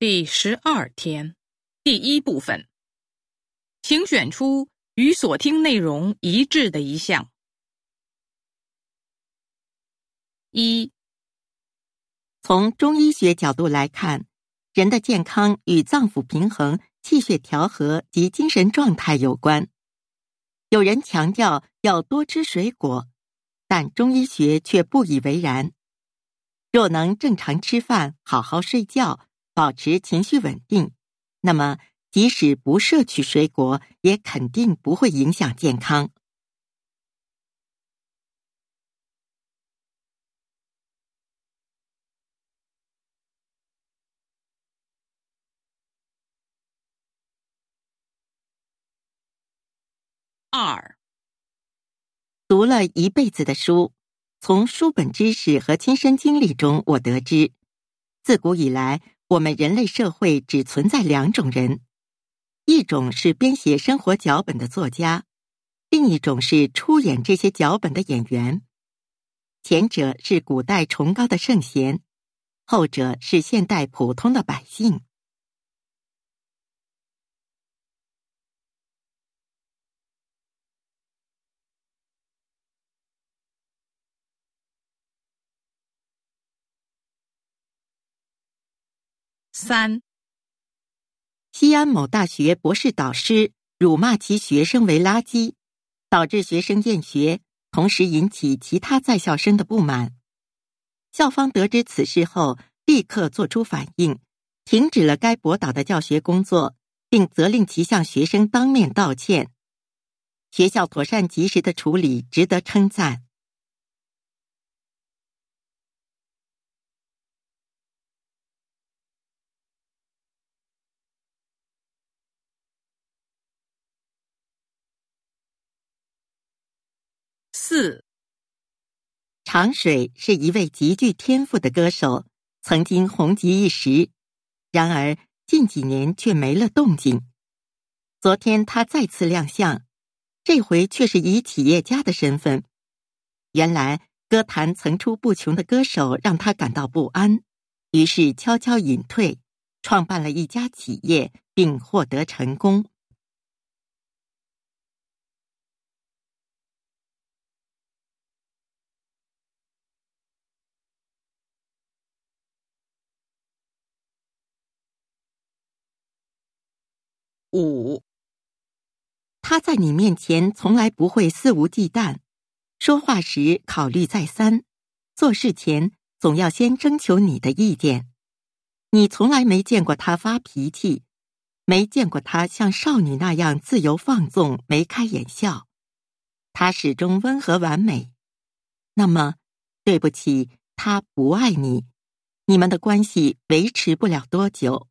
第十二天，第一部分，请选出与所听内容一致的一项。一，从中医学角度来看，人的健康与脏腑平衡、气血调和及精神状态有关。有人强调要多吃水果，但中医学却不以为然。若能正常吃饭、好好睡觉。保持情绪稳定，那么即使不摄取水果，也肯定不会影响健康。二，读了一辈子的书，从书本知识和亲身经历中，我得知，自古以来。我们人类社会只存在两种人，一种是编写生活脚本的作家，另一种是出演这些脚本的演员。前者是古代崇高的圣贤，后者是现代普通的百姓。三，西安某大学博士导师辱骂其学生为垃圾，导致学生厌学，同时引起其他在校生的不满。校方得知此事后，立刻作出反应，停止了该博导的教学工作，并责令其向学生当面道歉。学校妥善及时的处理，值得称赞。四，长水是一位极具天赋的歌手，曾经红极一时，然而近几年却没了动静。昨天他再次亮相，这回却是以企业家的身份。原来歌坛层出不穷的歌手让他感到不安，于是悄悄隐退，创办了一家企业，并获得成功。五，他在你面前从来不会肆无忌惮，说话时考虑再三，做事前总要先征求你的意见。你从来没见过他发脾气，没见过他像少女那样自由放纵、眉开眼笑。他始终温和完美。那么，对不起，他不爱你，你们的关系维持不了多久。